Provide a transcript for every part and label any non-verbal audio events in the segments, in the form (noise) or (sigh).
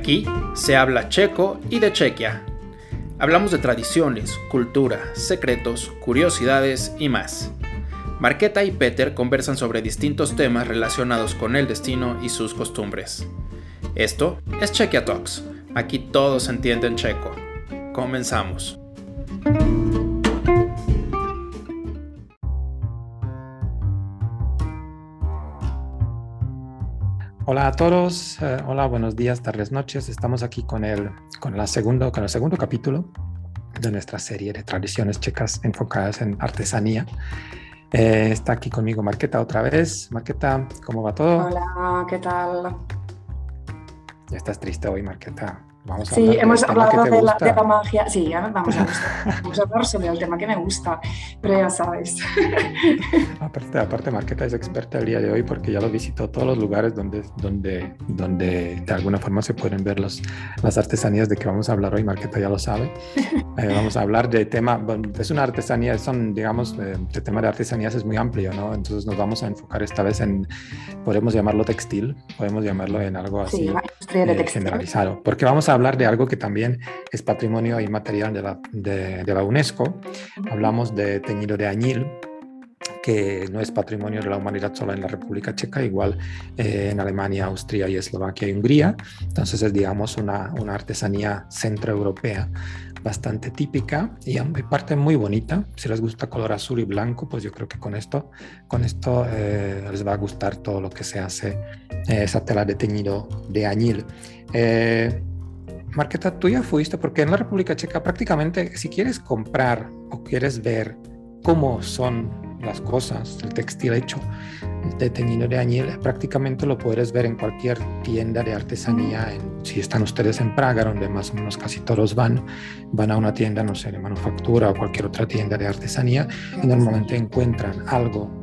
aquí se habla checo y de Chequia. Hablamos de tradiciones, cultura, secretos, curiosidades y más. Marqueta y Peter conversan sobre distintos temas relacionados con el destino y sus costumbres. Esto es Chequia Talks. Aquí todos entienden checo. Comenzamos. Hola a todos, eh, hola, buenos días, tardes, noches. Estamos aquí con el, con, la segundo, con el segundo capítulo de nuestra serie de tradiciones checas enfocadas en artesanía. Eh, está aquí conmigo Marqueta otra vez. Marqueta, ¿cómo va todo? Hola, ¿qué tal? Ya estás triste hoy, Marqueta sí, hemos hablado de la, de la, magia. Sí, vamos a, vamos a hablar sobre el tema que me gusta, pero ya sabes. (laughs) Aparte, aparte, Marqueta es experta el día de hoy porque ya lo visitó todos los lugares donde, donde, donde de alguna forma se pueden ver los, las artesanías de que vamos a hablar hoy. Marqueta ya lo sabe. Eh, vamos a hablar de tema, es una artesanía, son, digamos, eh, el tema de artesanías es muy amplio, ¿no? Entonces nos vamos a enfocar esta vez en, podemos llamarlo textil, podemos llamarlo en algo así sí, eh, generalizado, porque vamos a hablar de algo que también es patrimonio inmaterial de la, de, la UNESCO. Hablamos de teñido de añil, que no es patrimonio de la humanidad solo en la República Checa, igual eh, en Alemania, Austria y Eslovaquia y Hungría. Entonces es, digamos, una, una artesanía centroeuropea bastante típica y parte muy bonita. Si les gusta color azul y blanco, pues yo creo que con esto, con esto eh, les va a gustar todo lo que se hace eh, esa tela de teñido de añil. Marqueta, tú ya fuiste, porque en la República Checa prácticamente si quieres comprar o quieres ver cómo son las cosas, el textil hecho de teñido de añil, prácticamente lo puedes ver en cualquier tienda de artesanía. si están ustedes en Praga, donde más o menos casi todos van, van a una tienda, no sé, de manufactura o cualquier otra tienda de artesanía y normalmente encuentran algo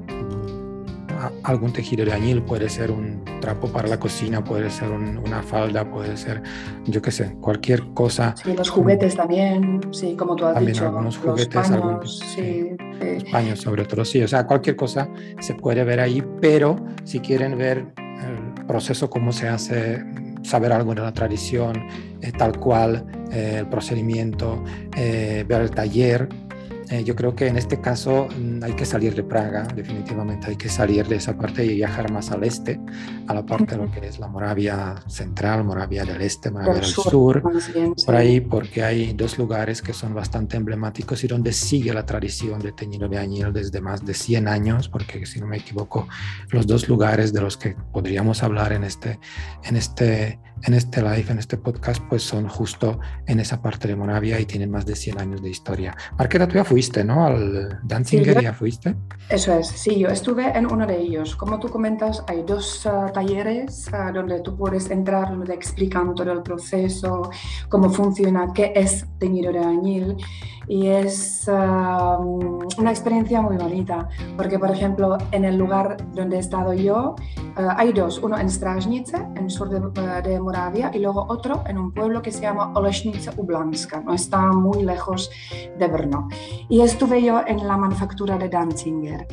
algún tejido de añil, puede ser un trapo para la cocina, puede ser una falda, puede ser, yo qué sé, cualquier cosa. Sí, los juguetes también, sí, como tú has también dicho. algunos juguetes, paños, sí, los paños sobre todo, sí, o sea, cualquier cosa se puede ver ahí, pero si quieren ver el proceso, cómo se hace, saber algo de la tradición, eh, tal cual, eh, el procedimiento, eh, ver el taller, eh, yo creo que en este caso mm, hay que salir de Praga, definitivamente hay que salir de esa parte y viajar más al este, a la parte de lo que es la Moravia central, Moravia del este, Moravia del, sur, por ahí, porque hay dos lugares que son bastante emblemáticos y donde sigue la tradición de teñido de añil desde más de 100 años, porque si no me equivoco, los dos lugares de los que podríamos hablar en este, en este en este live, en este podcast, pues son justo en esa parte de Moravia y tienen más de 100 años de historia. Marqueta, tú ya fuiste, ¿no? Al Danzinger, ¿ya fuiste? Eso es, sí, yo estuve en uno de ellos. Como tú comentas, hay dos ah, talleres ah, donde tú puedes entrar, donde explican todo el proceso, cómo funciona, qué es teñido de añil y es una experiencia muy bonita porque por ejemplo en el lugar donde he estado yo uh, hay dos uno en Stražnice en sur de, de, Moravia y luego otro en un pueblo que se llama Olešnice Ublanska no está muy lejos de Brno. Y estuve yo en la manufactura de Danzinger.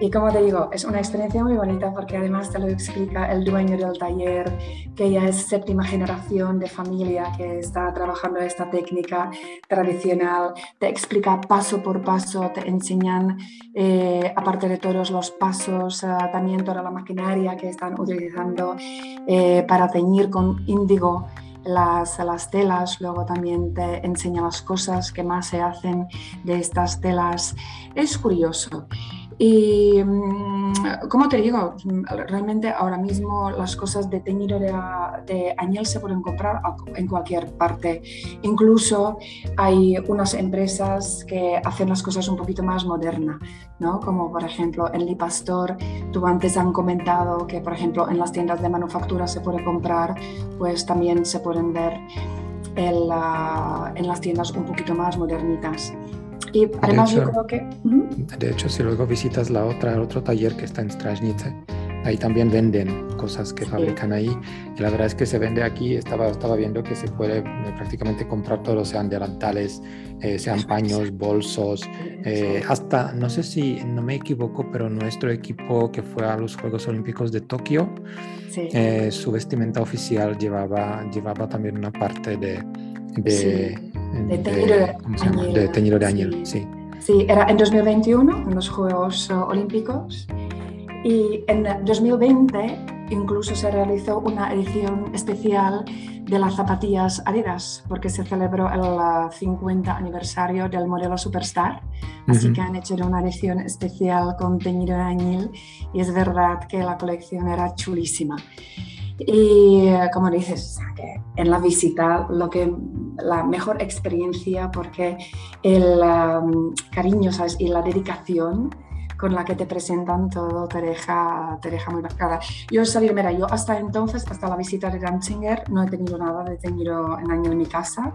Y como te digo es una experiencia muy bonita porque además te lo explica el dueño del taller que ya es séptima generación de familia que está trabajando esta técnica tradicional te explica paso por paso, te enseñan, eh, aparte de todos los pasos, eh, también toda la maquinaria que están utilizando eh, para teñir con índigo las, las telas, luego también te enseña las cosas que más se hacen de estas telas. Es curioso. Y mm, como te digo, realmente ahora mismo las cosas de teñido de, de añel se pueden comprar en cualquier parte. Incluso hay unas empresas que hacen las cosas un poquito más modernas, ¿no? como por ejemplo en Lipastor, tú antes han comentado que por ejemplo en las tiendas de manufactura se puede comprar, pues también se pueden ver en, en las tiendas un poquito más modernitas. Y además yo creo que... De hecho, si luego visitas la otra, el otro taller que está en Strajnice, ahí también venden cosas que fabrican ahí. Y la verdad es que se vende aquí, estaba, estaba viendo que se puede eh, prácticamente comprar todo, sean delantales, eh, sean paños, bolsos, eh, hasta, no sé si no me equivoco, pero nuestro equipo que fue a los Juegos Olímpicos de Tokio, su vestimenta oficial llevaba, llevaba también una parte de... de, de, teñido de añil, sí. Sí, era en 2021, en los Juegos Olímpicos. Y en 2020 incluso se realizó una edición especial de las zapatillas Adidas, porque se celebró el 50 aniversario del modelo Superstar. Así que han hecho una edición especial con teñido de añil y es verdad que la colección era chulísima. Y como dices, en la visita lo que la mejor experiencia porque el um, cariño ¿sabes? y la dedicación con la que te presentan todo te deja, te deja muy marcada. Yo salir, mira, yo hasta entonces, hasta la visita de Danzinger, no he tenido nada de tenido en año en mi casa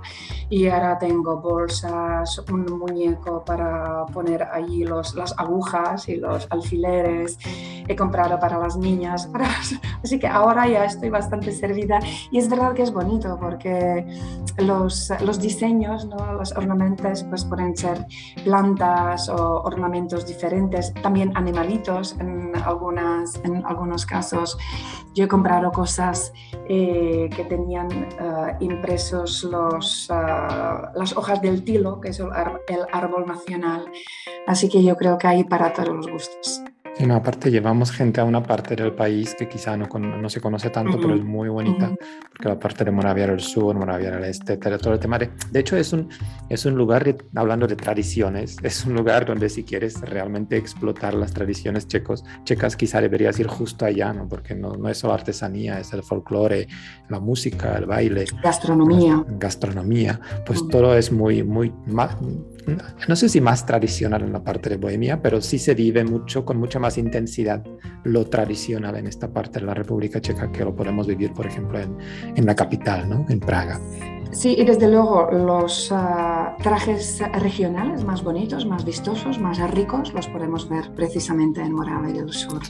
y ahora tengo bolsas, un muñeco para poner allí los, las agujas y los alfileres, he comprado para las niñas, (laughs) así que ahora ya estoy bastante servida y es verdad que es bonito porque los, los diseños, ¿no? los ornamentos pues pueden ser plantas o ornamentos diferentes también animalitos en, algunas, en algunos casos. Yo he comprado cosas eh, que tenían eh, impresos los, eh, las hojas del tilo, que es el, el árbol nacional. Así que yo creo que hay para todos los gustos. Sí, no, aparte llevamos gente a una parte del país que quizá no, no se conoce tanto, pero es muy bonita, porque la parte de Moravia del Sur, Moravia del Este, todo el tema de... De hecho, es un, es un lugar, hablando de tradiciones, (laughs) es un lugar donde si quieres realmente explotar las tradiciones checos, checas, quizá deberías ir justo allá, ¿no? Porque no, no es solo artesanía, es el folclore, la música, el baile. Gastronomía. Gastronomía, pues todo es muy, muy no sé si más tradicional en la parte de Bohemia, pero sí se vive mucho, con mucha más intensidad, lo tradicional en esta parte de la República Checa que lo podemos vivir, por ejemplo, en, en la capital, ¿no? en Praga. Sí, y desde luego los ah, trajes regionales más bonitos, más vistosos, más ricos, los podemos ver precisamente en Moravia del Sur.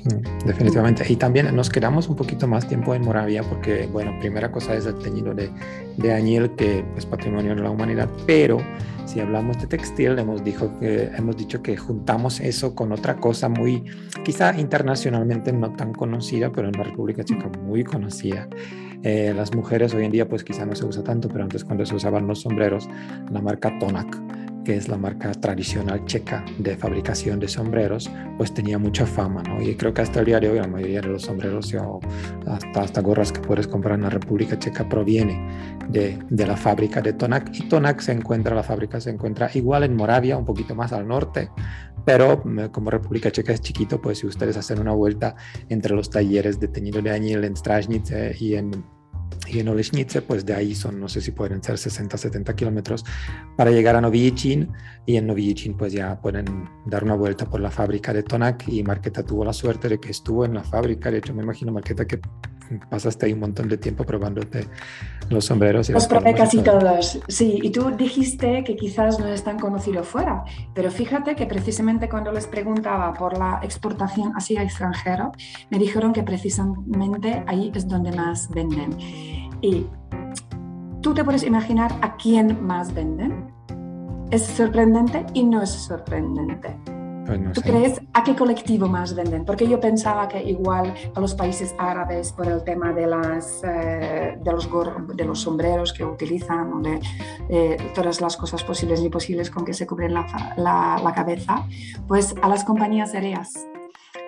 definitivamente. Y también nos quedamos un poquito más tiempo en Moravia porque, bueno, primera cosa es el teñido de, de añil, que es patrimonio de la humanidad, pero si hablamos de textil, hemos, dicho que, juntamos eso con otra cosa muy, quizá internacionalmente no tan conocida, pero en la República Checa muy conocida. Eh, las mujeres hoy en día pues quizá no se usa tanto, pero antes cuando se usaban los sombreros, la marca Tonak que es la marca tradicional checa de fabricación de sombreros, pues tenía mucha fama, ¿no? Y creo que hasta el día de hoy la mayoría de los sombreros o hasta, hasta gorras que puedes comprar en la República Checa proviene de, de, la fábrica de Tonak. Y Tonak se encuentra, la fábrica se encuentra igual en Moravia, un poquito más al norte, pero mm, como República Checa es chiquito, pues si ustedes hacen una vuelta entre los talleres de teñido de añil en Strajnice y en y en Olešnice, pues de ahí son, no sé si pueden ser 60, 70 kilómetros para llegar a Novicin y en Novicin pues ya pueden dar una vuelta por la fábrica de Tonak y Marqueta tuvo la suerte de que estuvo en la fábrica, de hecho me imagino Marqueta que pasaste ahí un montón de tiempo probándote los sombreros. los probé casi todos, sí. Y tú dijiste que quizás no es tan conocido fuera, pero fíjate que precisamente cuando les preguntaba por la exportación hacia extranjero, me dijeron que precisamente ahí es donde más venden. Y tú te puedes imaginar a quién más venden. Es sorprendente y no es sorprendente. Pues ¿Tú crees a qué colectivo más venden? Porque yo pensaba que igual a los países árabes por el tema de, las, eh, de, los, de los sombreros que utilizan, de eh, todas las cosas posibles y imposibles con que se cubren la, la, la cabeza, pues a las compañías aéreas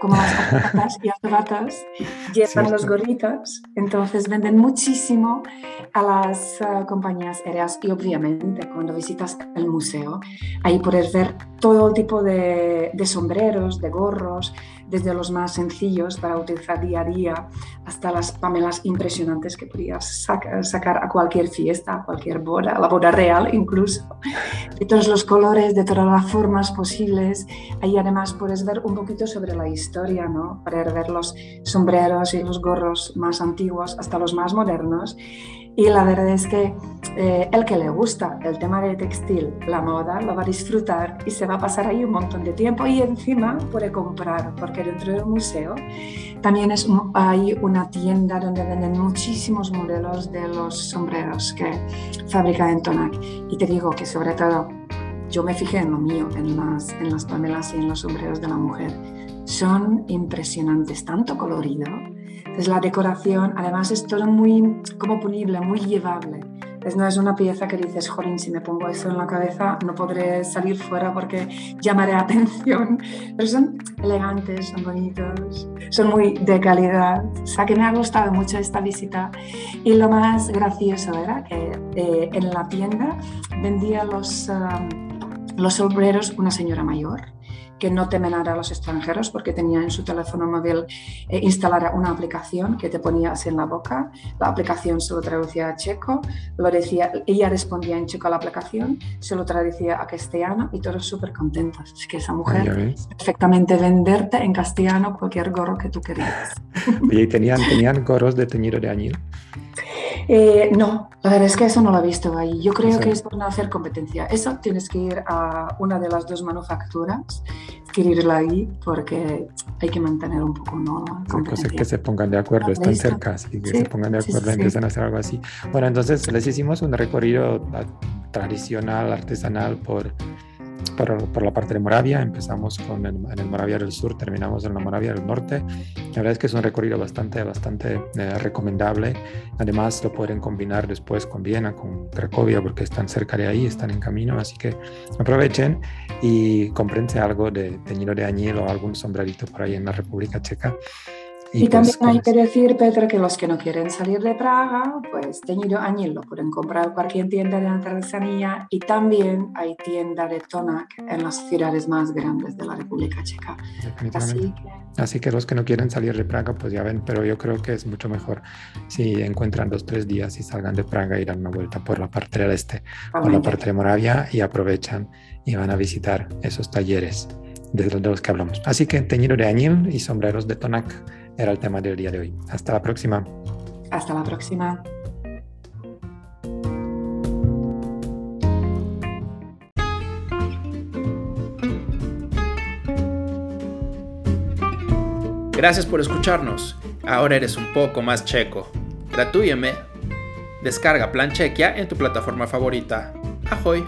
como las patatas y azabatas llevan los gorritos, entonces venden muchísimo a las uh, compañías aéreas y obviamente cuando visitas el museo ahí puedes ver todo tipo de, de sombreros, de gorros, desde los más sencillos para utilizar día a día hasta las pamelas impresionantes que podías sacar a cualquier fiesta, a cualquier boda, a la boda real incluso, de todos los colores, de todas las formas posibles. Ahí además puedes ver un poquito sobre la historia, ¿no? Poder ver los sombreros y los gorros más antiguos hasta los más modernos Y la verdad es que eh, el que le gusta el tema de textil, la moda, lo va a disfrutar y se va a pasar ahí un montón de tiempo y encima puede comprar, porque dentro del museo también es, hay una tienda donde venden muchísimos modelos de los sombreros que fabrica en Tonac. Y te digo que sobre todo yo me fijé en lo mío, en las, en las pamelas y en los sombreros de la mujer. Son impresionantes, tanto colorido. Es la decoración, además es todo muy como punible, muy llevable. Es, no es una pieza que dices, jolín, si me pongo eso en la cabeza no podré salir fuera porque llamaré (laughs) atención. Pero son elegantes, son bonitos, son muy de calidad. O sea que me ha gustado mucho esta visita. Y lo más gracioso era que eh, en la tienda vendía los, um, los sombreros una señora mayor que no temen a los extranjeros porque tenía en su teléfono móvil eh, instalada una aplicación que te ponías en la boca, la aplicación se lo traducía a checo, lo decía, ella respondía en checo a la aplicación, se lo traducía a castellano y todos súper contentos. Es que esa mujer perfectamente venderte en castellano cualquier gorro que tú querías. (laughs) ¿y tenían, (laughs) tenían gorros de teñido de añil? Eh, no, la verdad es que eso no lo he visto ahí. Yo creo que es por no hacer competencia. Eso tienes que ir a una de las dos manufacturas, adquirirla ahí, porque hay que mantener un poco ¿no? la que se pongan de acuerdo, están cerca, así que se pongan de acuerdo empiezan a hacer algo así. Bueno, entonces les hicimos un recorrido ah, tradicional, artesanal por por, la parte de Moravia, empezamos con el, en el Moravia del Sur, terminamos en la Moravia del Norte. La verdad es que es un recorrido bastante, bastante eh, recomendable. Además, lo pueden combinar después con Viena, con Cracovia, porque están cerca de ahí, están en camino, así que aprovechen y comprense algo de teñido de añil o algún sombrerito por ahí en la República Checa y, también hay que decir, Pedro, que los que no quieren salir de Praga, pues teñido añil lo pueden comprar en cualquier tienda de artesanía y también hay tienda de Tonac en las ciudades más grandes de la República Checa. Así que... Así que los que no quieren salir de Praga, pues ya ven, pero yo creo que es mucho mejor si encuentran dos, tres días y salgan de Praga y dan una vuelta por la parte del este, por la parte de Moravia y aprovechan y van a visitar esos talleres de los que hablamos. Así que teñido de añil y sombreros de Tonac era el tema del día de hoy. Hasta la próxima. Hasta la próxima. Gracias por escucharnos. Ahora eres un poco más checo. Gratúyeme. Descarga Plan Chequia en tu plataforma favorita. Ahoy.